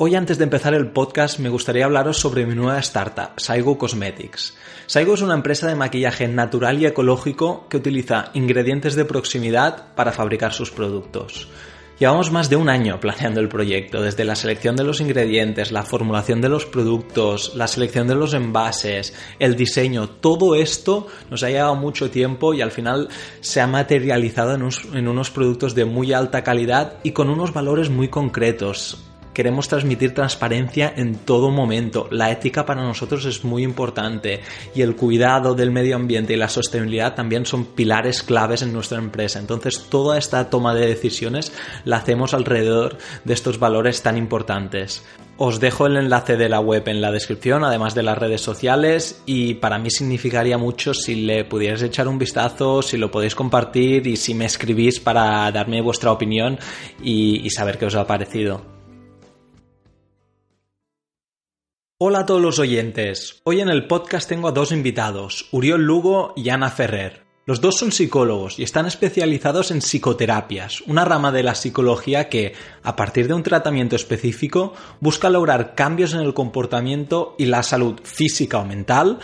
Hoy antes de empezar el podcast me gustaría hablaros sobre mi nueva startup, Saigo Cosmetics. Saigo es una empresa de maquillaje natural y ecológico que utiliza ingredientes de proximidad para fabricar sus productos. Llevamos más de un año planeando el proyecto, desde la selección de los ingredientes, la formulación de los productos, la selección de los envases, el diseño, todo esto nos ha llevado mucho tiempo y al final se ha materializado en unos, productos de muy alta calidad y con unos valores muy concretos queremos transmitir transparencia en todo momento. La ética para nosotros es muy importante y el cuidado del medio ambiente y la sostenibilidad también son pilares claves en nuestra empresa. Entonces toda esta toma de decisiones la hacemos alrededor de estos valores tan importantes. Os dejo el enlace de la web en la descripción, además de las redes sociales, y para mí significaría mucho si le pudierais echar un vistazo, si lo podéis compartir y si me escribís para darme vuestra opinión y, y saber qué os ha parecido. Hola a todos los oyentes. Hoy en el podcast tengo a dos invitados, Uriol Lugo y Ana Ferrer. Los dos son psicólogos y están especializados en psicoterapias, una rama de la psicología que, a partir de un tratamiento específico, busca lograr cambios en el comportamiento y la salud física o mental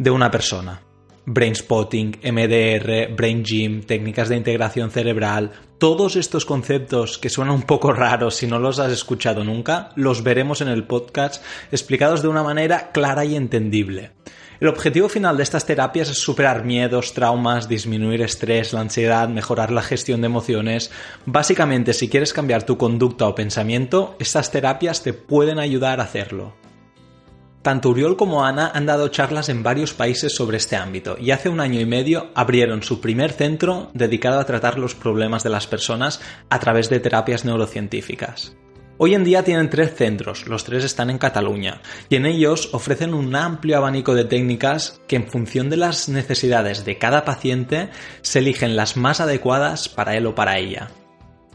de una persona. Brainspotting, MDR, Brain Gym, técnicas de integración cerebral, todos estos conceptos que suenan un poco raros si no los has escuchado nunca, los veremos en el podcast explicados de una manera clara y entendible. El objetivo final de estas terapias es superar miedos, traumas, disminuir estrés, la ansiedad, mejorar la gestión de emociones. Básicamente, si quieres cambiar tu conducta o pensamiento, estas terapias te pueden ayudar a hacerlo. Tanto Uriol como Ana han dado charlas en varios países sobre este ámbito y hace un año y medio abrieron su primer centro dedicado a tratar los problemas de las personas a través de terapias neurocientíficas. Hoy en día tienen tres centros, los tres están en Cataluña, y en ellos ofrecen un amplio abanico de técnicas que en función de las necesidades de cada paciente se eligen las más adecuadas para él o para ella.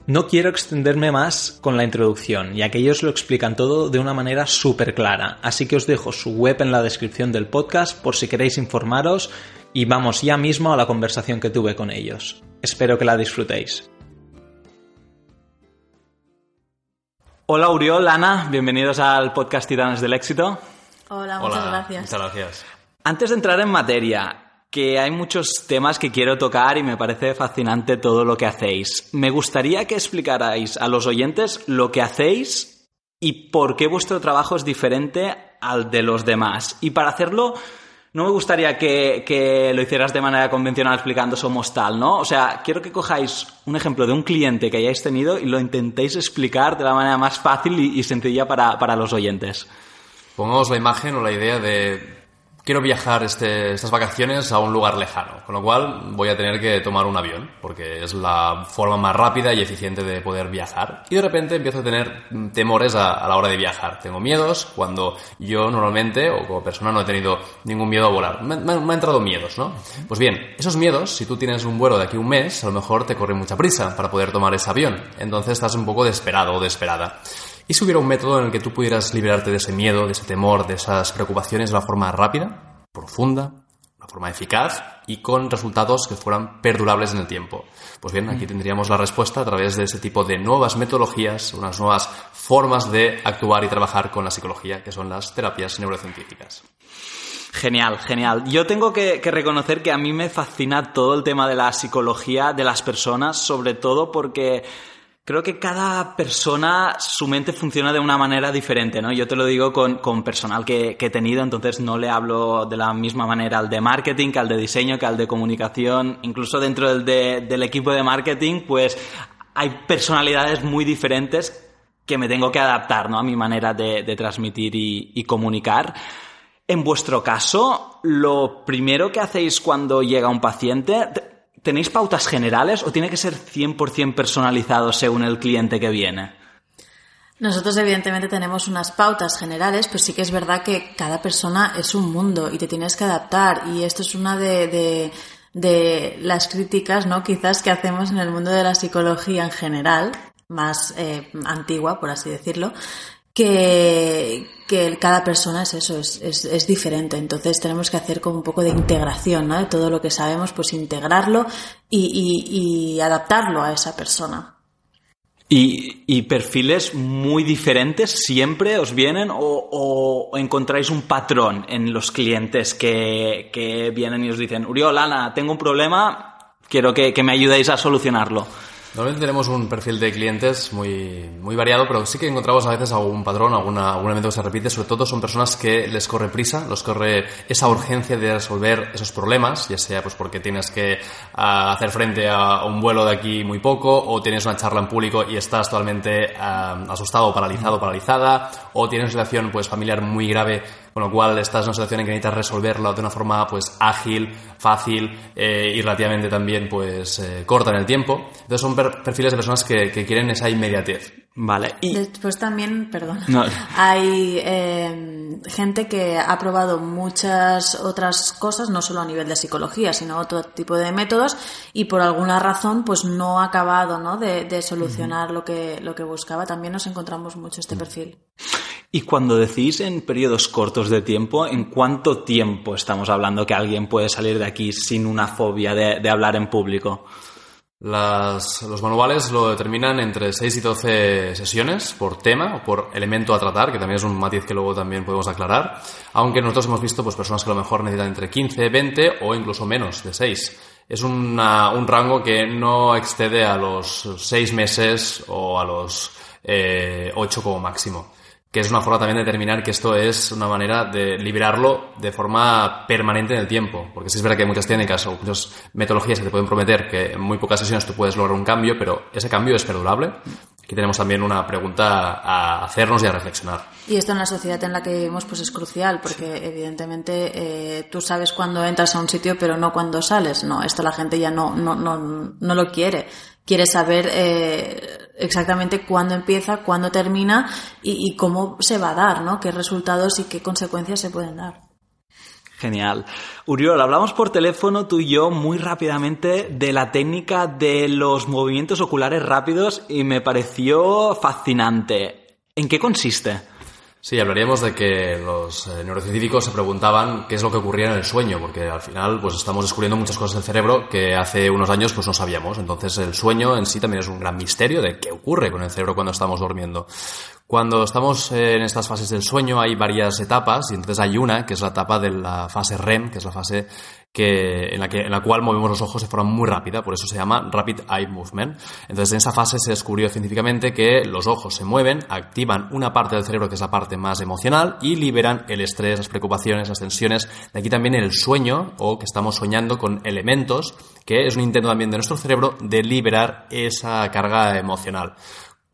No quiero extenderme más con la introducción, ya que ellos lo explican todo de una manera súper clara, así que os dejo su web en la descripción del podcast por si queréis informaros y vamos ya mismo a la conversación que tuve con ellos. Espero que la disfrutéis. Hola Uriol, Ana, bienvenidos al podcast Titanes del Éxito. Hola, muchas gracias. Muchas gracias. Antes de entrar en materia, que hay muchos temas que quiero tocar y me parece fascinante todo lo que hacéis. Me gustaría que explicarais a los oyentes lo que hacéis y por qué vuestro trabajo es diferente al de los demás. Y para hacerlo, no me gustaría que, lo hicieras de manera convencional explicando somos tal, ¿no? O sea, quiero que cojáis un ejemplo de un cliente que hayáis tenido y lo intentéis explicar de la manera más fácil y, sencilla para, para los oyentes. Pongamos la imagen o la idea de quiero viajar este, estas vacaciones a un lugar lejano, con lo cual voy a tener que tomar un avión, porque es la forma más rápida y eficiente de poder viajar. Y de repente empiezo a tener temores a, la hora de viajar. Tengo miedos cuando yo normalmente, o como persona, no he tenido ningún miedo a volar. Me, me, han entrado miedos, ¿no? Pues bien, esos miedos, si tú tienes un vuelo de aquí a un mes, a lo mejor te corre mucha prisa para poder tomar ese avión. Entonces estás un poco desesperado o desesperada. ¿Y si hubiera un método en el que tú pudieras liberarte de ese miedo, de ese temor, de esas preocupaciones de una forma rápida, profunda, una forma eficaz y con resultados que fueran perdurables en el tiempo? Pues bien, aquí tendríamos la respuesta a través de ese tipo de nuevas metodologías, unas nuevas formas de actuar y trabajar con la psicología, que son las terapias neurocientíficas. Genial, genial. Yo tengo que, que, reconocer que a mí me fascina todo el tema de la psicología de las personas, sobre todo porque Creo que cada persona, su mente funciona de una manera diferente, ¿no? Yo te lo digo con, con personal que, que, he tenido, entonces no le hablo de la misma manera al de marketing, que al de diseño, que al de comunicación. Incluso dentro del, de, del equipo de marketing, pues hay personalidades muy diferentes que me tengo que adaptar, ¿no? A mi manera de, de transmitir y, y comunicar. En vuestro caso, lo primero que hacéis cuando llega un paciente, ¿Tenéis pautas generales o tiene que ser 100% personalizado según el cliente que viene? Nosotros evidentemente tenemos unas pautas generales, pero sí que es verdad que cada persona es un mundo y te tienes que adaptar. Y esto es una de, las críticas, ¿no? Quizás que hacemos en el mundo de la psicología en general, más eh, antigua, por así decirlo, que, que cada persona es eso, es, es, diferente. Entonces tenemos que hacer como un poco de integración, ¿no? De todo lo que sabemos, pues integrarlo y, adaptarlo a esa persona. ¿Y, perfiles muy diferentes siempre os vienen o, encontráis un patrón en los clientes que, que, vienen y os dicen, Uriol, Ana, tengo un problema, quiero que me ayudéis a solucionarlo? Normalmente tenemos un perfil de clientes muy, muy variado, pero sí que encontramos a veces algún patrón, alguna, algún elemento que se repite. Sobre todo son personas que les corre prisa, les corre esa urgencia de resolver esos problemas, ya sea pues porque tienes que ah, hacer frente a un vuelo de aquí muy poco, o tienes una charla en público y estás totalmente uh, asustado, paralizado, paralizada, o tienes una situación pues familiar muy grave con lo cual estás en una situación en que necesitas resolverlo de una forma pues ágil, fácil eh, y relativamente también pues eh, corta en el tiempo. Entonces son perfiles de personas que, quieren esa inmediatez. Vale. Y... Después también, perdón, hay eh, gente que ha probado muchas otras cosas, no solo a nivel de psicología, sino otro tipo de métodos, y por alguna razón pues no ha acabado ¿no? de, solucionar lo, que, lo que buscaba. También nos encontramos mucho este perfil. Y cuando decís en periodos cortos de tiempo, ¿en cuánto tiempo estamos hablando que alguien puede salir de aquí sin una fobia de, hablar en público? los manuales lo determinan entre 6 y 12 sesiones por tema o por elemento a tratar, que también es un matiz que luego también podemos aclarar, aunque nosotros hemos visto pues, personas que a lo mejor necesitan entre 15, 20 o incluso menos de 6. Es un rango que no excede a los 6 meses o a los eh, 8 como máximo que es una forma también de determinar que esto es una manera de liberarlo de forma permanente en el tiempo. Porque sí es verdad que hay muchas técnicas o muchas metodologías que te pueden prometer que en muy pocas sesiones tú puedes lograr un cambio, pero ese cambio es perdurable. Aquí tenemos también una pregunta a hacernos y a reflexionar. Y esto en la sociedad en la que vivimos pues es crucial, porque evidentemente eh, tú sabes cuándo entras a un sitio, pero no cuándo sales. No, esto la gente ya no, no, no, no lo quiere quiere saber eh, exactamente cuándo empieza, cuándo termina y, cómo se va a dar, ¿no? Qué resultados y qué consecuencias se pueden dar. Genial. Uriol, hablamos por teléfono tú y yo muy rápidamente de la técnica de los movimientos oculares rápidos y me pareció fascinante. ¿En qué consiste? Sí, hablaríamos de que los eh, neurocientíficos se preguntaban qué es lo que ocurría en el sueño, porque al final pues estamos descubriendo muchas cosas del cerebro que hace unos años pues no sabíamos. Entonces el sueño en sí también es un gran misterio de qué ocurre con el cerebro cuando estamos durmiendo. Cuando estamos en estas fases del sueño hay varias etapas y entonces hay una que es la etapa de la fase REM, que es la fase que, en, la que, en la cual movemos los ojos de forma muy rápida, por eso se llama Rapid Eye Movement. Entonces, en esa fase se descubrió científicamente que los ojos se mueven, activan una parte del cerebro que es la parte más emocional y liberan el estrés, las preocupaciones, las tensiones. De aquí también el sueño o que estamos soñando con elementos, que es un intento también de nuestro cerebro de liberar esa carga emocional.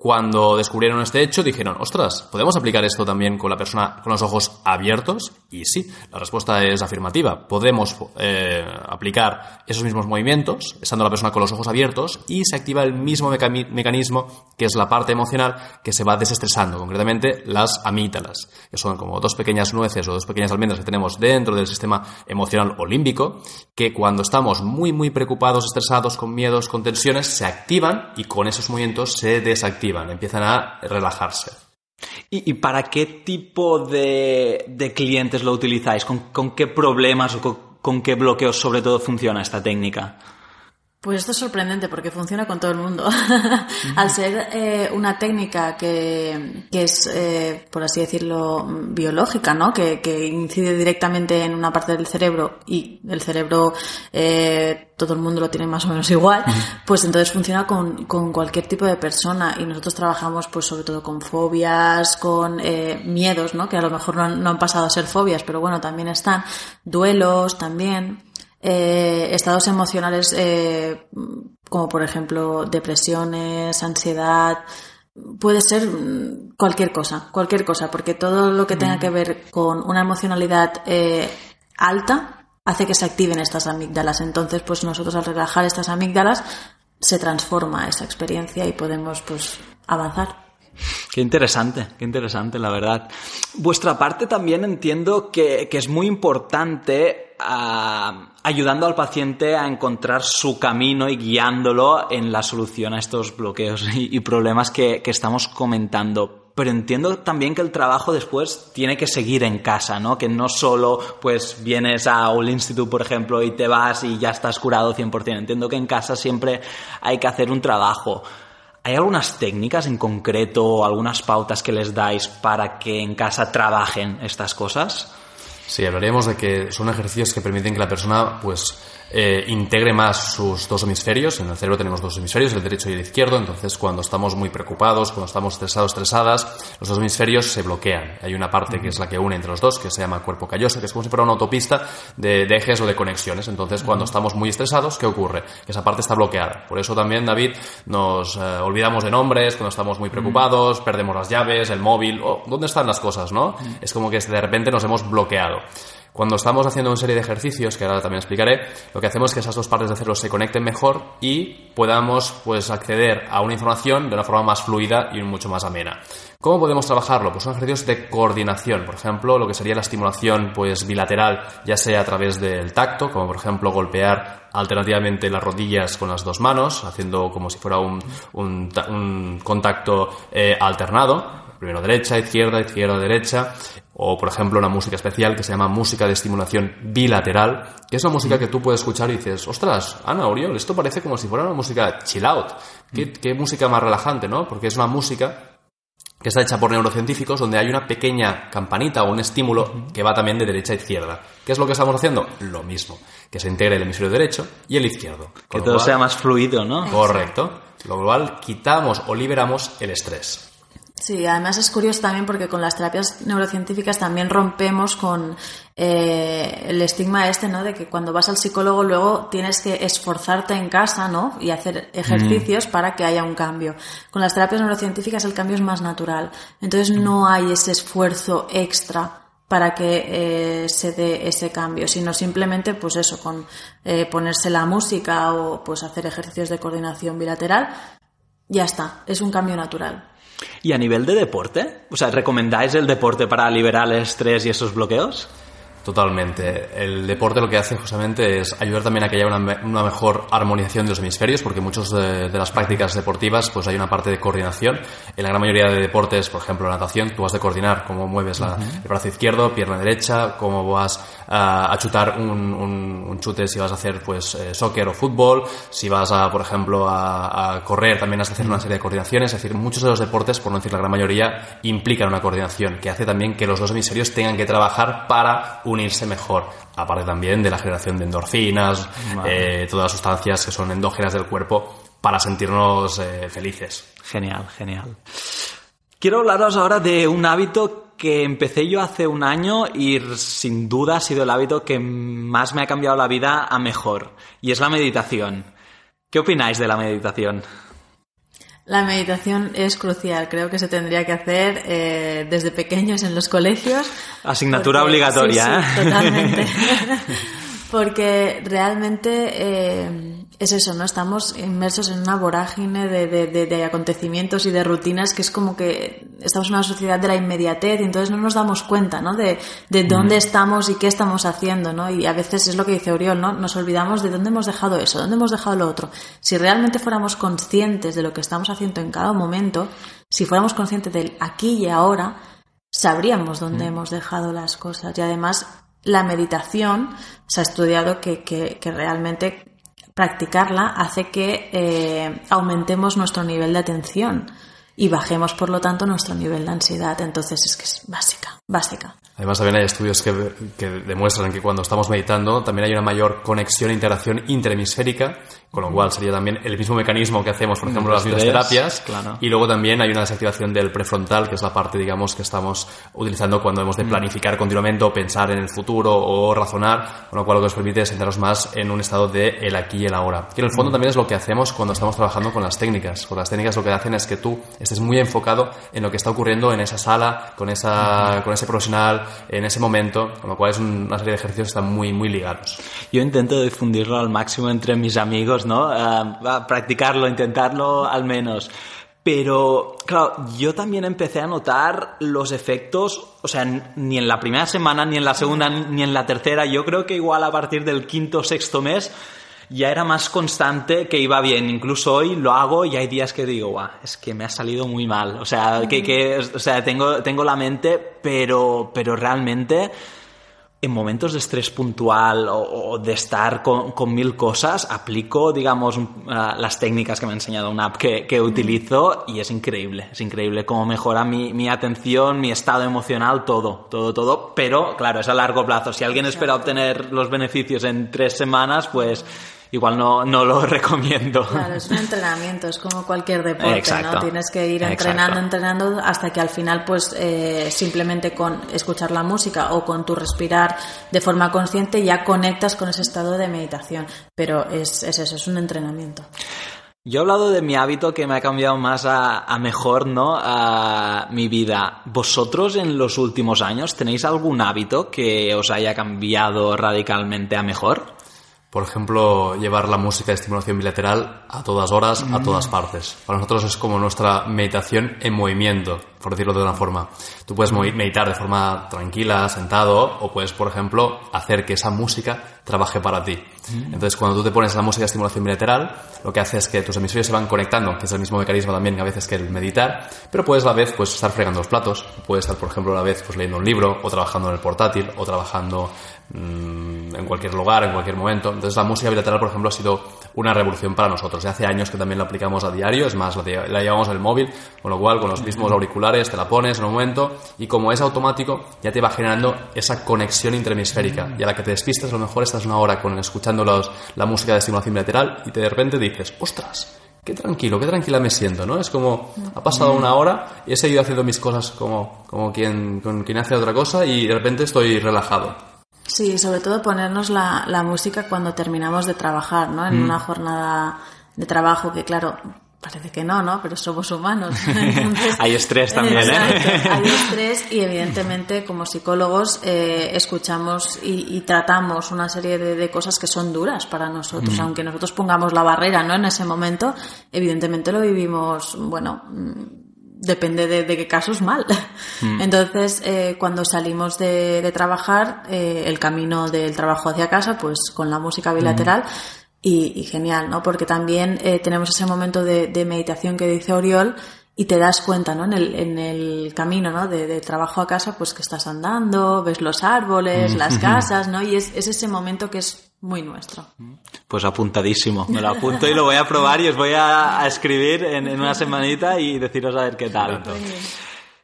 Cuando descubrieron este hecho, dijeron, ostras, ¿podemos aplicar esto también con la persona con los ojos abiertos? Y sí, la respuesta es afirmativa. Podemos eh, aplicar esos mismos movimientos, estando la persona con los ojos abiertos, y se activa el mismo mecanismo, que es la parte emocional, que se va desestresando, concretamente las amígdalas, que son como dos pequeñas nueces o dos pequeñas almendras que tenemos dentro del sistema emocional o límbico, que cuando estamos muy, muy preocupados, estresados, con miedos, con tensiones, se activan y con esos movimientos se desactivan empiezan a relajarse. ¿Y, para qué tipo de, clientes lo utilizáis? ¿Con, qué problemas o con, qué bloqueos sobre todo funciona esta técnica? Pues esto es sorprendente porque funciona con todo el mundo. Al ser eh, una técnica que, es, eh, por así decirlo, biológica, ¿no? Que, incide directamente en una parte del cerebro y el cerebro eh, todo el mundo lo tiene más o menos igual, pues entonces funciona con, cualquier tipo de persona y nosotros trabajamos pues sobre todo con fobias, con miedos, ¿no? Que a lo mejor no han, no han pasado a ser fobias, pero bueno, también están duelos también eh, estados emocionales eh, como por ejemplo depresiones, ansiedad, puede ser mm, cualquier cosa, cualquier cosa, porque todo lo que tenga mm. que ver con una emocionalidad eh, alta hace que se activen estas amígdalas. Entonces, pues nosotros al relajar estas amígdalas se transforma esa experiencia y podemos pues avanzar. Qué interesante, qué interesante, la verdad. Vuestra parte también entiendo que, es muy importante ah, ayudando al paciente a encontrar su camino y guiándolo en la solución a estos bloqueos y, problemas que, estamos comentando pero entiendo también que el trabajo después tiene que seguir en casa, ¿no? Que no solo pues vienes a un instituto, por ejemplo, y te vas y ya estás curado 100%. Entiendo que en casa siempre hay que hacer un trabajo. ¿Hay algunas técnicas en concreto, algunas pautas que les dais para que en casa trabajen estas cosas? Sí, hablaríamos de que son ejercicios que permiten que la persona pues eh, integre más sus dos hemisferios. En el cerebro tenemos dos hemisferios, el derecho y el izquierdo. Entonces, cuando estamos muy preocupados, cuando estamos estresados, estresadas, los dos hemisferios se bloquean. Hay una parte que es la que une entre los dos, que se llama cuerpo calloso, que es como si fuera una autopista de, ejes o de conexiones. Entonces, cuando estamos muy estresados, ¿qué ocurre? Que esa parte está bloqueada. Por eso también, David, nos eh, olvidamos de nombres cuando estamos muy preocupados, perdemos las llaves, el móvil, o ¿dónde están las cosas, no? Es como que de repente nos hemos bloqueado. Cuando estamos haciendo una serie de ejercicios, que ahora también explicaré, lo que hacemos es que esas dos partes de cerebro se conecten mejor y podamos pues, acceder a una información de una forma más fluida y mucho más amena. ¿Cómo podemos trabajarlo? Pues son ejercicios de coordinación. Por ejemplo, lo que sería la estimulación pues, bilateral, ya sea a través del tacto, como por ejemplo golpear alternativamente las rodillas con las dos manos, haciendo como si fuera un, un, contacto eh, alternado primero derecha, izquierda, izquierda, derecha, o por ejemplo una música especial que se llama música de estimulación bilateral, que es una música que tú puedes escuchar y dices, ostras, Ana Oriol, esto parece como si fuera una música chill out, qué, qué música más relajante, ¿no? Porque es una música que está hecha por neurocientíficos, donde hay una pequeña campanita o un estímulo que va también de derecha a izquierda. ¿Qué es lo que estamos haciendo? Lo mismo, que se integre el hemisferio derecho y el izquierdo. Que todo sea más fluido, ¿no? Correcto. Lo cual quitamos o liberamos el estrés. Sí, además es curioso también porque con las terapias neurocientíficas también rompemos con eh, el estigma este, ¿no? De que cuando vas al psicólogo luego tienes que esforzarte en casa, ¿no? Y hacer ejercicios mm. para que haya un cambio. Con las terapias neurocientíficas el cambio es más natural. Entonces no hay ese esfuerzo extra para que eh, se dé ese cambio, sino simplemente, pues eso, con eh, ponerse la música o pues hacer ejercicios de coordinación bilateral, ya está, es un cambio natural. ¿Y a nivel de deporte? O sea, ¿recomendáis el deporte para liberar el estrés y esos bloqueos? Totalmente. El deporte lo que hace justamente es ayudar también a que haya una, mejor armonización de los hemisferios, porque muchas de, las prácticas deportivas pues hay una parte de coordinación. En la gran mayoría de deportes, por ejemplo, la natación, tú vas a coordinar cómo mueves la, el brazo izquierdo, pierna derecha, cómo vas a, chutar un, chute si vas a hacer pues eh, soccer o fútbol, si vas a, por ejemplo, a, correr, también has de hacer una serie de coordinaciones. Es decir, muchos de los deportes, por no decir la gran mayoría, implican una coordinación que hace también que los dos hemisferios tengan que trabajar para unirse mejor. Aparte también de la generación de endorfinas, eh, todas las sustancias que son endógenas del cuerpo para sentirnos eh, felices. Genial, genial. Quiero hablaros ahora de un hábito que empecé yo hace un año y sin duda ha sido el hábito que más me ha cambiado la vida a mejor, y es la meditación. ¿Qué opináis de la meditación? La meditación es crucial, creo que se tendría que hacer eh, desde pequeños en los colegios. Asignatura obligatoria. Sí, ¿eh? totalmente. porque realmente eh, es eso, ¿no? Estamos inmersos en una vorágine de, de, de, acontecimientos y de rutinas que es como que estamos en una sociedad de la inmediatez y entonces no nos damos cuenta, ¿no? De, de dónde estamos y qué estamos haciendo, ¿no? Y a veces es lo que dice Oriol, ¿no? Nos olvidamos de dónde hemos dejado eso, dónde hemos dejado lo otro. Si realmente fuéramos conscientes de lo que estamos haciendo en cada momento, si fuéramos conscientes del aquí y ahora, sabríamos dónde hemos dejado las cosas y además la meditación se ha estudiado que, que, realmente practicarla hace que eh, aumentemos nuestro nivel de atención y bajemos, por lo tanto, nuestro nivel de ansiedad. Entonces es que es básica, básica. Además, también hay estudios que, que, demuestran que cuando estamos meditando también hay una mayor conexión e interacción interhemisférica, con lo cual sería también el mismo mecanismo que hacemos, por ejemplo, las terapias. Claro. Y luego también hay una desactivación del prefrontal, que es la parte, digamos, que estamos utilizando cuando hemos de mm. planificar continuamente o pensar en el futuro o razonar, con lo cual lo que nos permite es más en un estado de el aquí y el ahora. Que en el fondo mm. también es lo que hacemos cuando estamos trabajando con las técnicas. Con las técnicas lo que hacen es que tú estés muy enfocado en lo que está ocurriendo en esa sala, con, esa, con ese profesional, en ese momento, con lo cual es una serie de ejercicios que están muy, muy ligados. Yo intento difundirlo al máximo entre mis amigos, ¿no? Uh, practicarlo, intentarlo al menos. Pero, claro, yo también empecé a notar los efectos, o sea, ni en la primera semana, ni en la segunda, ni en la tercera. Yo creo que igual a partir del quinto o sexto mes ya era más constante que iba bien. Incluso hoy lo hago y hay días que digo, guau, es que me ha salido muy mal. O sea, que, que o sea, tengo, tengo la mente, pero, pero realmente en momentos de estrés puntual o, de estar con, mil cosas, aplico, digamos, uh, las técnicas que me ha enseñado una app que, que, utilizo y es increíble, es increíble cómo mejora mi, mi, atención, mi estado emocional, todo, todo, todo. Pero, claro, es a largo plazo. Si alguien espera obtener los beneficios en tres semanas, pues igual no, no lo recomiendo. Claro, es un entrenamiento, es como cualquier deporte, ¿no? Tienes que ir entrenando, entrenando hasta que al final, pues eh, simplemente con escuchar la música o con tu respirar de forma consciente ya conectas con ese estado de meditación. Pero es, es eso, es un entrenamiento. Yo he hablado de mi hábito que me ha cambiado más a, a, mejor, ¿no? A mi vida. ¿Vosotros en los últimos años tenéis algún hábito que os haya cambiado radicalmente a mejor? Por ejemplo, llevar la música de estimulación bilateral a todas horas, a todas mm. partes. Para nosotros es como nuestra meditación en movimiento, por decirlo de una forma. Tú puedes meditar de forma tranquila, sentado, o puedes, por ejemplo, hacer que esa música trabaje para ti. Entonces, cuando tú te pones la música de estimulación bilateral, lo que hace es que tus hemisferios se van conectando, que es el mismo mecanismo también a veces que el meditar, pero puedes a la vez pues, estar fregando los platos, puedes estar, por ejemplo, a la vez pues, leyendo un libro, o trabajando en el portátil, o trabajando Mm, en cualquier lugar, en cualquier momento. Entonces la música bilateral, por ejemplo, ha sido una revolución para nosotros. Ya hace años que también la aplicamos a diario, es más, la, llevamos en el móvil, con lo cual con los mismos auriculares te la pones en un momento y como es automático ya te va generando esa conexión interhemisférica. Y a la que te despistas a lo mejor estás una hora con, escuchando la música de estimulación bilateral y te de repente dices, ostras, qué tranquilo, qué tranquila me siento, ¿no? Es como, ha pasado una hora y he seguido haciendo mis cosas como, como quien, con quien hace otra cosa y de repente estoy relajado. Sí, sobre todo ponernos la, la música cuando terminamos de trabajar, ¿no? En mm. una jornada de trabajo que, claro, Parece que no, ¿no? Pero somos humanos. hay estrés también, ¿eh? Hay estrés y evidentemente como psicólogos eh, escuchamos y, tratamos una serie de, cosas que son duras para nosotros. Mm. Aunque nosotros pongamos la barrera, ¿no? En ese momento, evidentemente lo vivimos, bueno, depende de, qué casos mal. Mm. Entonces, eh, cuando salimos de, trabajar, eh, el camino del trabajo hacia casa, pues con la música bilateral. Mm. Y, genial, ¿no? Porque también eh, tenemos ese momento de, meditación que dice Oriol y te das cuenta, ¿no? En el, en el camino, ¿no? De, trabajo a casa, pues que estás andando, ves los árboles, mm. las casas, ¿no? Y es, es ese momento que es muy nuestro. Pues apuntadísimo. Me lo apunto y lo voy a probar y os voy a, escribir en, una semanita y deciros a ver qué tal.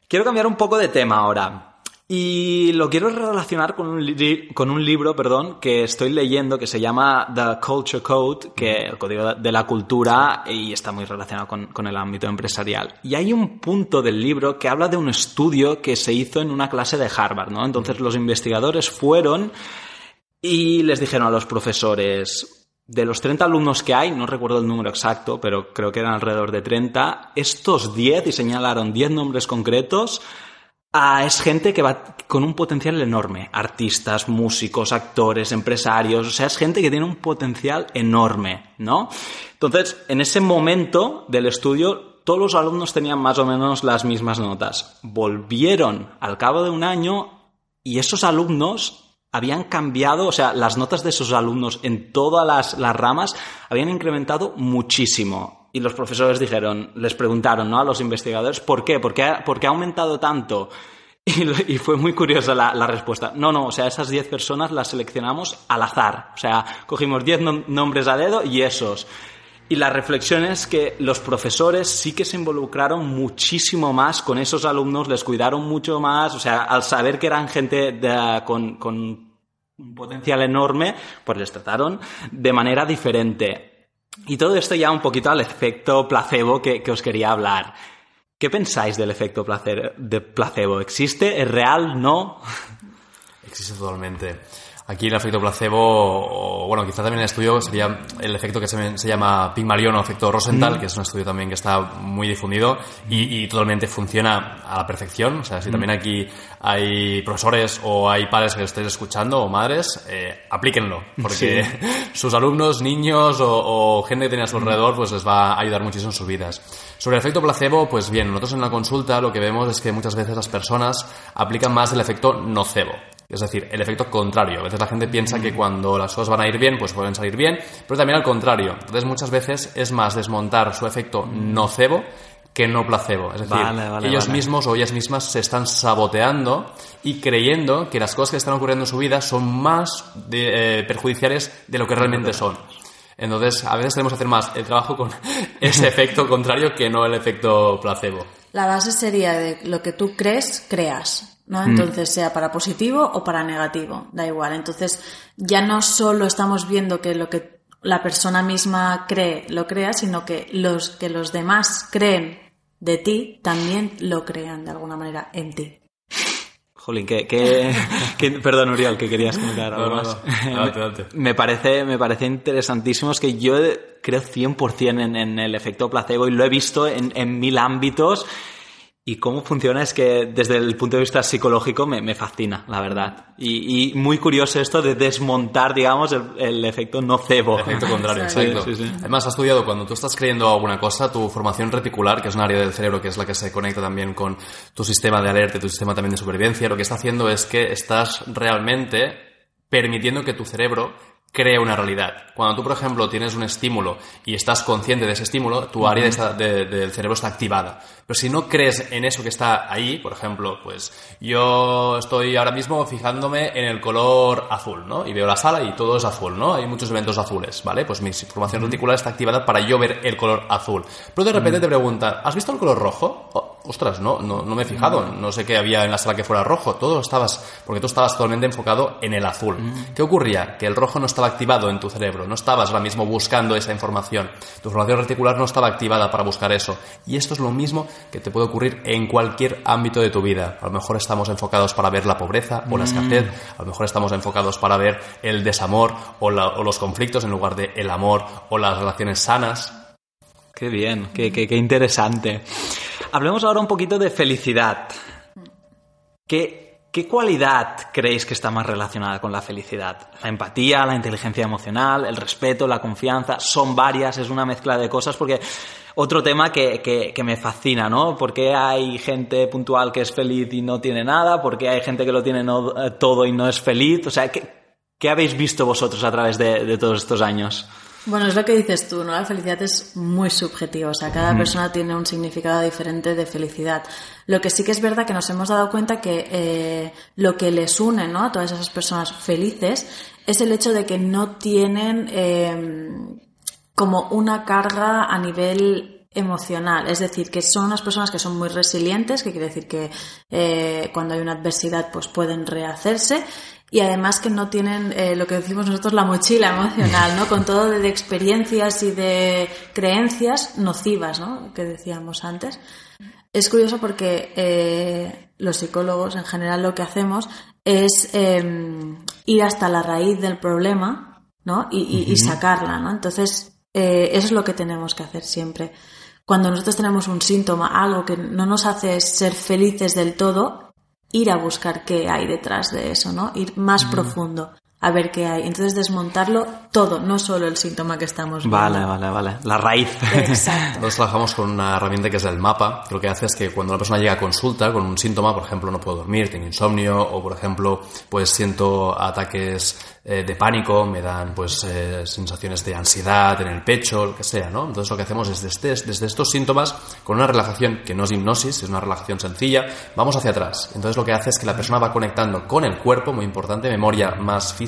Quiero cambiar un poco de tema ahora. Y lo quiero relacionar con un, con un libro perdón, que estoy leyendo que se llama The Culture Code, que el código de la cultura, y está muy relacionado con, con, el ámbito empresarial. Y hay un punto del libro que habla de un estudio que se hizo en una clase de Harvard, ¿no? Entonces los investigadores fueron y les dijeron a los profesores, de los 30 alumnos que hay, no recuerdo el número exacto, pero creo que eran alrededor de 30, estos 10, y señalaron 10 nombres concretos, es gente que va con un potencial enorme. Artistas, músicos, actores, empresarios, o sea, es gente que tiene un potencial enorme, ¿no? Entonces, en ese momento del estudio, todos los alumnos tenían más o menos las mismas notas. Volvieron al cabo de un año y esos alumnos habían cambiado, o sea, las notas de sus alumnos en todas las, ramas habían incrementado muchísimo. Y los profesores dijeron, les preguntaron ¿no? a los investigadores, ¿por qué? ¿Por qué ha, ha aumentado tanto? Y, fue muy curiosa la, respuesta. No, no, o sea, esas 10 personas las seleccionamos al azar. O sea, cogimos 10 nombres a dedo y esos. Y la reflexión es que los profesores sí que se involucraron muchísimo más con esos alumnos, les cuidaron mucho más, o sea, al saber que eran gente con, un potencial enorme, pues les trataron de manera diferente. Y todo esto ya un poquito al efecto placebo que, os quería hablar. ¿Qué pensáis del efecto placebo? ¿Existe? ¿Es real? ¿No? Existe totalmente. Aquí el efecto placebo, o, bueno, quizá también el estudio sería el efecto que se, se llama Pygmalion o efecto Rosenthal, que es un estudio también que está muy difundido y, totalmente funciona a la perfección. O sea, si también aquí hay profesores o hay padres que estéis escuchando o madres, eh, aplíquenlo, porque sus alumnos, niños o, gente que tiene a su alrededor, pues les va a ayudar muchísimo en sus vidas. Sobre el efecto placebo, pues bien, nosotros en la consulta lo que vemos es que muchas veces las personas aplican más el efecto nocebo. Es decir, el efecto contrario. A veces la gente piensa que cuando las cosas van a ir bien, pues pueden salir bien, pero también al contrario. Entonces muchas veces es más desmontar su efecto nocebo que no placebo. Es decir, Vale, vale, ellos vale. mismos o ellas mismas se están saboteando y creyendo que las cosas que están ocurriendo en su vida son más de- eh, perjudiciales de lo que realmente son. Entonces, a veces tenemos que hacer más el trabajo con ese efecto contrario que no el efecto placebo. La base sería de lo que tú crees, creas, ¿no? Entonces, sea para positivo o para negativo, da igual. Entonces, ya no solo estamos viendo que lo que la persona misma cree, lo crea, sino que los que los demás creen de ti también lo crean de alguna manera en ti. Jolín, que, que, que- perdón, Uriel, que querías comentar algo No, no, más. Me parece, me parece interesantísimo. Es que yo creo 100% en, en el efecto placebo y lo he visto en, en mil ámbitos. Y cómo funciona es que desde el punto de vista psicológico me, me fascina, la verdad. Y, y muy curioso esto de desmontar, digamos, el, el efecto nocebo. El efecto contrario, Exacto. exacto. Sí, sí, sí. Además, has estudiado cuando tú estás creyendo alguna cosa, tu formación reticular, que es un área del cerebro que es la que se conecta también con tu sistema de alerta, tu sistema también de supervivencia, lo que está haciendo es que estás realmente permitiendo que tu cerebro cree una realidad. Cuando tú, por ejemplo, tienes un estímulo y estás consciente de ese estímulo, tu área de- del cerebro está activada. Pero si no crees en eso que está ahí, por ejemplo, pues yo estoy ahora mismo fijándome en el color azul, ¿no? Y veo la sala y todo es azul, ¿no? Hay muchos eventos azules, ¿vale? Pues mi formación reticular está activada para yo ver el color azul. Pero de repente te preguntan, ¿has visto el color rojo? Oh, ostras, no, no, no me he fijado, no sé qué había en la sala que fuera rojo, todo estabas, porque tú estabas totalmente enfocado en el azul. ¿Qué ocurría? Que el rojo no estaba activado en tu cerebro, no estabas ahora mismo buscando esa información, tu formación reticular no estaba activada para buscar eso. Y esto es lo mismo que te puede ocurrir en cualquier ámbito de tu vida. A lo mejor estamos enfocados para ver la pobreza o la escasez, a lo mejor estamos enfocados para ver el desamor o, la- o los conflictos en lugar de el amor o las relaciones sanas. Qué bien, qué, qué- qué interesante. Hablemos ahora un poquito de felicidad. ¿Qué, ¿Qué cualidad creéis que está más relacionada con la felicidad? La empatía, la inteligencia emocional, el respeto, la confianza, son varias, es una mezcla de cosas porque otro tema que, que- me fascina, ¿no? ¿Por qué hay gente puntual que es feliz y no tiene nada? ¿Por qué hay gente que lo tiene eh, todo y no es feliz? O sea, ¿qué, qué habéis visto vosotros a través de, de todos estos años? Bueno, es lo que dices tú, ¿no? La felicidad es muy subjetiva, o sea, cada persona tiene un significado diferente de felicidad. Lo que sí que es verdad que nos hemos dado cuenta que eh, lo que les une, ¿no? A todas esas personas felices es el hecho de que no tienen eh, como una carga a nivel emocional, es decir, que son unas personas que son muy resilientes, que quiere decir que eh, cuando hay una adversidad pues pueden rehacerse y además que no tienen eh, lo que decimos nosotros la mochila emocional, ¿no? Con todo de, experiencias y de creencias nocivas, ¿no? Que decíamos antes. Es curioso porque eh, los psicólogos en general lo que hacemos es eh, ir hasta la raíz del problema, ¿no? Y, y- y sacarla, ¿no? Entonces, eh, eso es lo que tenemos que hacer siempre. Cuando nosotros tenemos un síntoma, algo que no nos hace ser felices del todo, ir a buscar qué hay detrás de eso, ¿no? Ir más profundo a ver qué hay. Entonces, desmontarlo todo, no solo el síntoma que estamos viendo. Vale, vale, vale. La raíz. Exacto. Nosotros trabajamos con una herramienta que es el mapa, lo que hace es que cuando una persona llega a consulta con un síntoma, por ejemplo, no puedo dormir, tengo insomnio, o por ejemplo, pues siento ataques eh, de pánico, me dan pues eh, sensaciones de ansiedad en el pecho, lo que sea, ¿no? Entonces lo que hacemos es desde, desde estos síntomas, con una relajación que no es hipnosis, es una relajación sencilla, vamos hacia atrás. Entonces lo que hace es que la persona va conectando con el cuerpo, muy importante, memoria más física,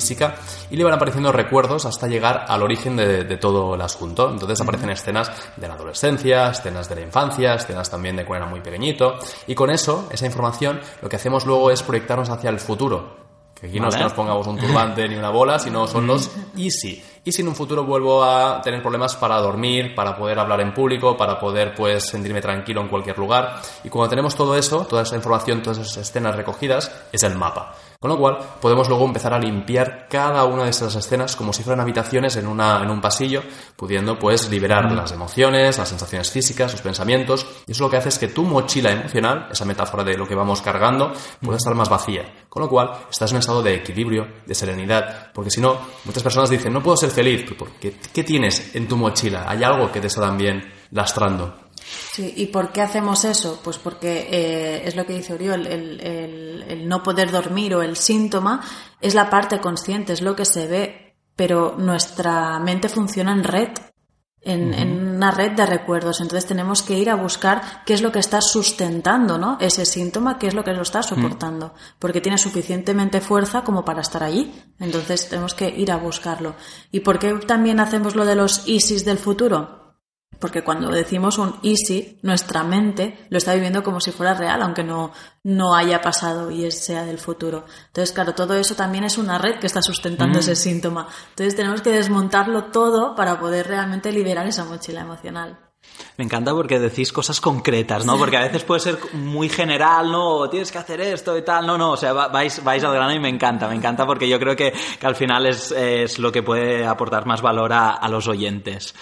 y le van apareciendo recuerdos hasta llegar al origen de, de todo el asunto. Entonces aparecen escenas de la adolescencia, escenas de la infancia, escenas también de cuando era muy pequeñito, y con eso, esa información, lo que hacemos luego es proyectarnos hacia el futuro. Que aquí no es que nos pongamos un turbante ni una bola, sino son los easy. Y si en un futuro vuelvo a tener problemas para dormir, para poder hablar en público, para poder pues sentirme tranquilo en cualquier lugar. Y cuando tenemos todo eso, toda esa información, todas esas escenas recogidas, es el mapa. Con lo cual, podemos luego empezar a limpiar cada una de esas escenas como si fueran habitaciones en, una, en un pasillo, pudiendo pues liberar las emociones, las sensaciones físicas, los pensamientos. Y eso lo que hace es que tu mochila emocional, esa metáfora de lo que vamos cargando, pueda estar más vacía. Con lo cual, estás en un estado de equilibrio, de serenidad, porque si no, muchas personas dicen, no puedo ser feliz, porque ¿qué tienes en tu mochila? ¿Hay algo que te está también lastrando? Sí, ¿y por qué hacemos eso? Pues porque eh, es lo que dice Oriol, el, el- el no poder dormir o el síntoma es la parte consciente, es lo que se ve, pero nuestra mente funciona en red. en, en, una red de recuerdos. Entonces tenemos que ir a buscar qué es lo que está sustentando ¿no? ese síntoma, qué es lo que lo está soportando, porque tiene suficientemente fuerza como para estar allí. Entonces tenemos que ir a buscarlo. ¿Y por qué también hacemos lo de los ISIS del futuro? Porque cuando decimos un easy, nuestra mente lo está viviendo como si fuera real, aunque no, no haya pasado y sea del futuro. Entonces, claro, todo eso también es una red que está sustentando ese síntoma. Entonces, tenemos que desmontarlo todo para poder realmente liberar esa mochila emocional. Me encanta porque decís cosas concretas, ¿no? Porque a veces puede ser muy general, ¿no? Tienes que hacer esto y tal. No, no, o sea, vais, vais al grano y me encanta, me encanta porque yo creo que, que al final es, es, lo que puede aportar más valor a, a los oyentes.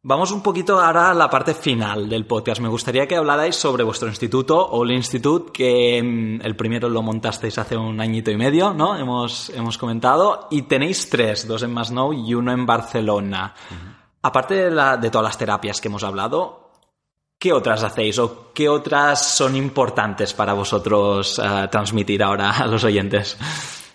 Vamos un poquito ahora a la parte final del podcast. Me gustaría que hablarais sobre vuestro instituto, All Institute, que mm, el primero lo montasteis hace un añito y medio, ¿no? Hemos, hemos comentado. Y tenéis tres, dos en Masnou y uno en Barcelona. Aparte de, la, de todas las terapias que hemos hablado, ¿qué otras hacéis o qué otras son importantes para vosotros uh, transmitir ahora a los oyentes?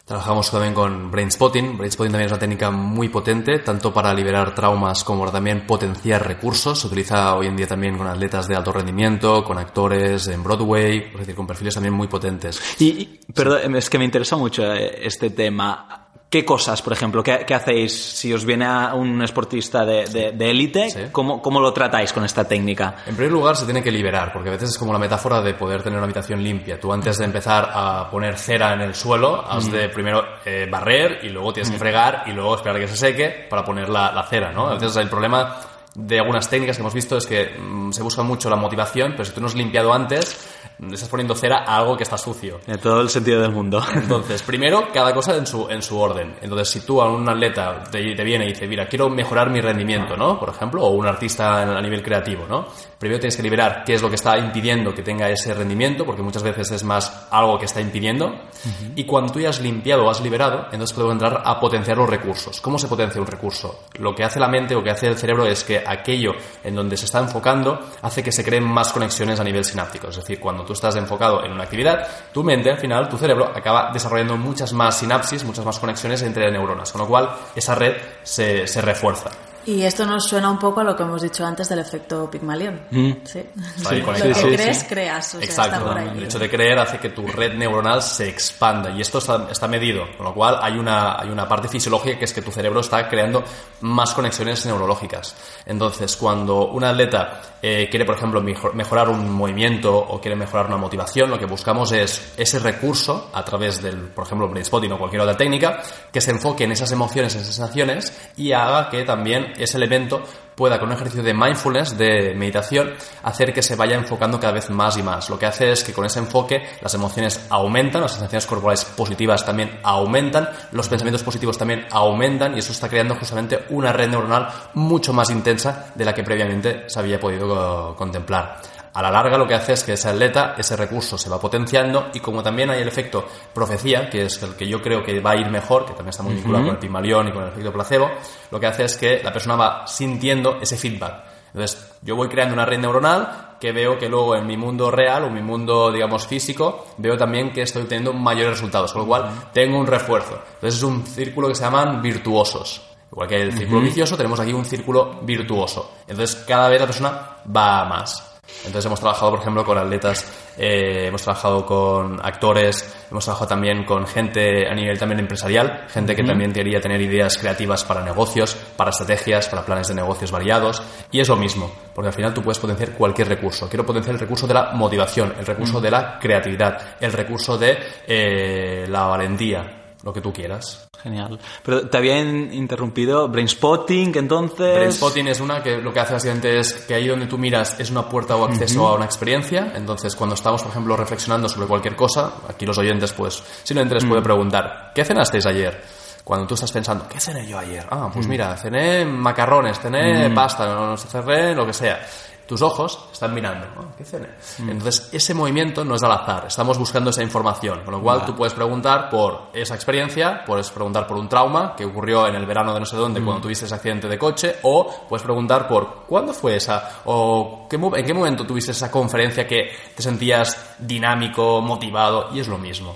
Trabajamos también con Brainspotting. Brainspotting también es una técnica muy potente, tanto para liberar traumas como para también potenciar recursos. Se utiliza hoy en día también con atletas de alto rendimiento, con actores en Broadway, es decir, con perfiles también muy potentes. Y, y perdón, es que me interesa mucho este tema. ¿Qué cosas, por ejemplo, qué, qué, hacéis si os viene a un esportista de élite? Sí. ¿cómo, ¿Cómo, lo tratáis con esta técnica? En primer lugar, se tiene que liberar, porque a veces es como la metáfora de poder tener una habitación limpia. Tú antes de empezar a poner cera en el suelo, has mm. de primero eh, barrer y luego tienes que fregar y luego esperar a que se seque para poner la, la cera, ¿no? A veces el problema de algunas técnicas que hemos visto es que mmm, se busca mucho la motivación, pero si tú no has limpiado antes, estás poniendo cera a algo que está sucio. En todo el sentido del mundo. Entonces, primero, cada cosa en su, en su orden. Entonces, si tú a un atleta te, te viene y dice, mira, quiero mejorar mi rendimiento, ¿no? Por ejemplo, o un artista a nivel creativo, ¿no? Primero tienes que liberar qué es lo que está impidiendo que tenga ese rendimiento, porque muchas veces es más algo que está impidiendo. Uh -huh. Y cuando tú ya has limpiado o has liberado, entonces puedo entrar a potenciar los recursos. ¿Cómo se potencia un recurso? Lo que hace la mente o que hace el cerebro es que aquello en donde se está enfocando hace que se creen más conexiones a nivel sináptico. Es decir, cuando tú estás enfocado en una actividad, tu mente, al final, tu cerebro, acaba desarrollando muchas más sinapsis, muchas más conexiones entre neuronas, con lo cual esa red se, se refuerza. Y esto nos suena un poco a lo que hemos dicho antes del efecto Pigmalión. Mm. Sí. Sí, lo que sí, crees, creas. O sea, Exacto. está por ahí. El hecho de creer hace que tu red neuronal se expanda y esto está, está, medido, con lo cual hay una, hay una parte fisiológica que es que tu cerebro está creando más conexiones neurológicas. Entonces, cuando un atleta eh, quiere, por ejemplo, mejor, mejorar un movimiento o quiere mejorar una motivación, lo que buscamos es ese recurso a través del, por ejemplo, brain o cualquier otra técnica, que se enfoque en esas emociones, en esas sensaciones y haga que también ese elemento pueda con un ejercicio de mindfulness, de meditación, hacer que se vaya enfocando cada vez más y más. Lo que hace es que con ese enfoque las emociones aumentan, las sensaciones corporales positivas también aumentan, los pensamientos positivos también aumentan y eso está creando justamente una red neuronal mucho más intensa de la que previamente se había podido contemplar a la larga lo que hace es que ese atleta, ese recurso se va potenciando y como también hay el efecto profecía, que es el que yo creo que va a ir mejor, que también está muy vinculado uh -huh. con el Pimalión y con el efecto placebo, lo que hace es que la persona va sintiendo ese feedback. Entonces, yo voy creando una red neuronal que veo que luego en mi mundo real o mi mundo, digamos, físico, veo también que estoy teniendo mayores resultados, con lo cual tengo un refuerzo. Entonces, es un círculo que se llaman virtuosos. Igual que el círculo uh -huh. vicioso, tenemos aquí un círculo virtuoso. Entonces, cada vez la persona va a más. Entonces hemos trabajado, por ejemplo, con atletas, eh, hemos trabajado con actores, hemos trabajado también con gente a nivel también empresarial, gente que también quería tener ideas creativas para negocios, para estrategias, para planes de negocios variados. Y es lo mismo, porque al final tú puedes potenciar cualquier recurso. Quiero potenciar el recurso de la motivación, el recurso de la creatividad, el recurso de eh, la valentía, lo que tú quieras. Genial. Pero te habían interrumpido Brainspotting, entonces. Brainspotting es una que lo que hace básicamente es que ahí donde tú miras es una puerta o acceso uh -huh. a una experiencia. Entonces, cuando estamos, por ejemplo, reflexionando sobre cualquier cosa, aquí los oyentes, pues, simplemente les uh -huh. puede mm. preguntar: ¿qué cenasteis ayer? Cuando tú estás pensando, ¿qué cené yo ayer? Ah, pues uh mm. -huh. mira, cené macarrones, cené Mm. pasta, no, no cené lo que sea tus ojos están mirando. ¿no? ¿Qué cené? Mm. Entonces, ese movimiento no es al azar, estamos buscando esa información, con lo cual tú puedes preguntar por esa experiencia, puedes preguntar por un trauma que ocurrió en el verano de no sé dónde mm. cuando tuviste ese accidente de coche, o puedes preguntar por cuándo fue esa, o qué, en qué momento tuviste esa conferencia que te sentías dinámico, motivado, y es lo mismo.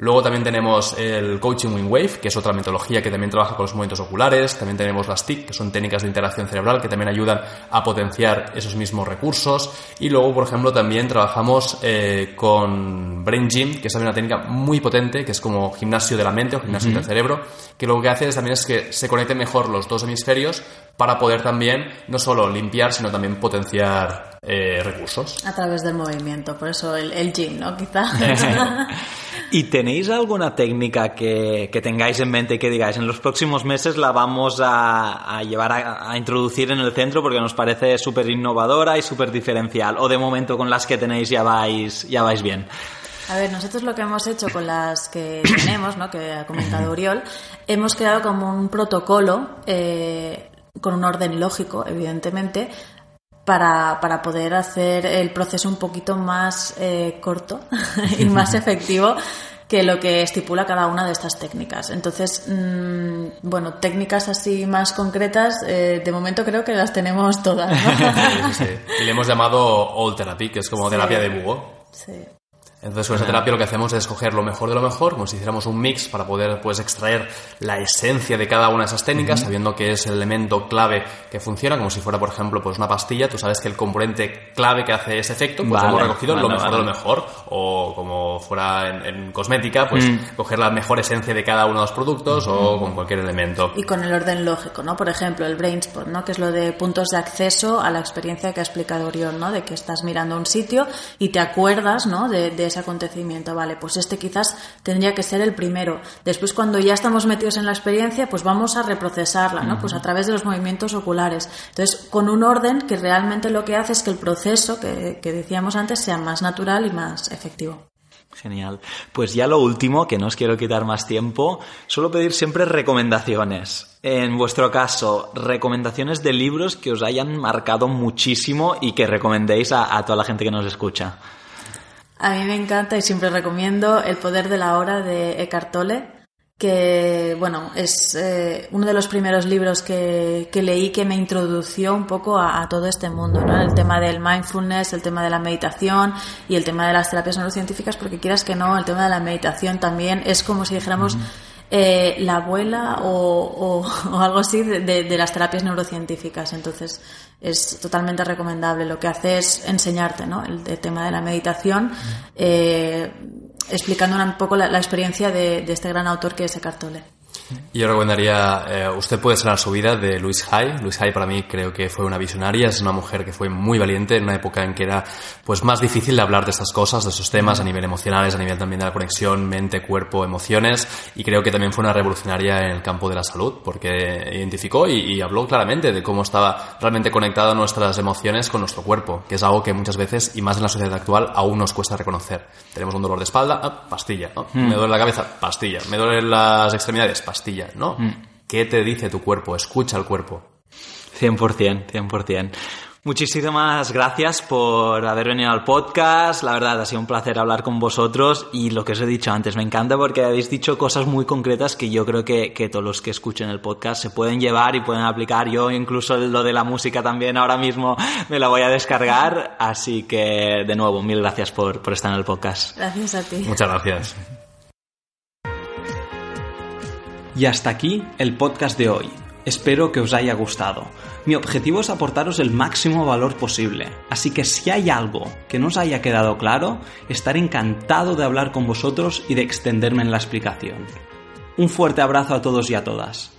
Luego también tenemos el Coaching Wing Wave, que es otra metodología que también trabaja con los movimientos oculares. También tenemos las TIC, que son técnicas de interacción cerebral que también ayudan a potenciar esos mismos recursos. Y luego, por ejemplo, también trabajamos eh, con Brain Gym, que es una técnica muy potente, que es como gimnasio de la mente o gimnasio del cerebro, que lo que hace es, también es que se conecten mejor los dos hemisferios para poder también no solo limpiar, sino también potenciar eh, recursos. A través del movimiento, por eso el, el gym, ¿no? Quizá. ¿Y tenéis alguna técnica que, tengáis en mente y que digáis en los próximos meses la vamos a, llevar a, introducir en el centro porque nos parece súper innovadora y súper diferencial? ¿O de momento con las que tenéis ya vais, ya vais bien? A ver, nosotros lo que hemos hecho con las que tenemos, ¿no? que ha comentado Uriol, hemos creado como un protocolo eh, con un orden lógico, evidentemente, para, para, poder hacer el proceso un poquito más eh, corto y más efectivo que lo que estipula cada una de estas técnicas. Entonces, mm, bueno, técnicas así más concretas, eh, de momento creo que las tenemos todas. Y le hemos llamado All Therapy, que es como terapia de búho. Sí. Entonces con esa terapia lo que hacemos es escoger lo mejor de lo mejor, como si hiciéramos un mix para poder pues extraer la esencia de cada una de esas técnicas, sabiendo que es el elemento clave que funciona, como si fuera por ejemplo pues una pastilla, tú sabes que el componente clave que hace ese efecto, pues hemos recogido lo mejor de lo mejor, o como fuera en, cosmética, pues mm. coger la mejor esencia de cada uno de los productos o con cualquier elemento. Y con el orden lógico, ¿no? Por ejemplo, el Brainspot, ¿no? Que es lo de puntos de acceso a la experiencia que ha explicado Orión, ¿no? De que estás mirando un sitio y te acuerdas, ¿no? de ese acontecimiento. Vale, pues este quizás tendría que ser el primero. Después, cuando ya estamos metidos en la experiencia, pues vamos a reprocesarla, ¿no? Pues a través de los movimientos oculares. Entonces, con un orden que realmente lo que hace es que el proceso que, que decíamos antes sea más natural y más efectivo. Genial. Pues ya lo último, que no os quiero quitar más tiempo, suelo pedir siempre recomendaciones. En vuestro caso, recomendaciones de libros que os hayan marcado muchísimo y que recomendéis a, a toda la gente que nos escucha. A mí me encanta y siempre recomiendo El poder de la hora de Eckhart Tolle, que bueno, es eh, uno de los primeros libros que, leí que me introdució un poco a, todo este mundo, ¿no? El tema del mindfulness, el tema de la meditación y el tema de las terapias neurocientíficas, porque quieras que no, el tema de la meditación también es como si dijéramos eh, la abuela o, algo así de, las terapias neurocientíficas. Entonces, es totalmente recomendable. Lo que hace es enseñarte ¿no? el, tema de la meditación, eh, explicando un poco la, experiencia de, de, este gran autor que es Eckhart Tolle. Yo recomendaría eh, Usted puede sanar su vida de Louise Hay. Louise Hay para mí creo que fue una visionaria, es una mujer que fue muy valiente en una época en que era pues más difícil de hablar de estas cosas, de esos temas a nivel emocionales, a nivel también de la conexión mente, cuerpo, emociones y creo que también fue una revolucionaria en el campo de la salud porque identificó y, habló claramente de cómo estaba realmente conectado nuestras emociones con nuestro cuerpo, que es algo que muchas veces y más en la sociedad actual aún nos cuesta reconocer. Tenemos un dolor de espalda, ah, pastilla, hmm. me duele la cabeza, pastilla, me duelen las extremidades, pastilla ¿no? Mm. ¿Qué te dice tu cuerpo? Escucha el cuerpo. 100%, 100%. Muchísimas gracias por haber venido al podcast. La verdad, ha sido un placer hablar con vosotros y lo que os he dicho antes, me encanta porque habéis dicho cosas muy concretas que yo creo que, todos los que escuchen el podcast se pueden llevar y pueden aplicar. Yo incluso lo de la música también ahora mismo me la voy a descargar. Así que, de nuevo, mil gracias por, por estar en el podcast. Gracias a ti. Muchas gracias. Y hasta aquí el podcast de hoy. Espero que os haya gustado. Mi objetivo es aportaros el máximo valor posible, así que si hay algo que no os haya quedado claro, estaré encantado de hablar con vosotros y de extenderme en la explicación. Un fuerte abrazo a todos y a todas.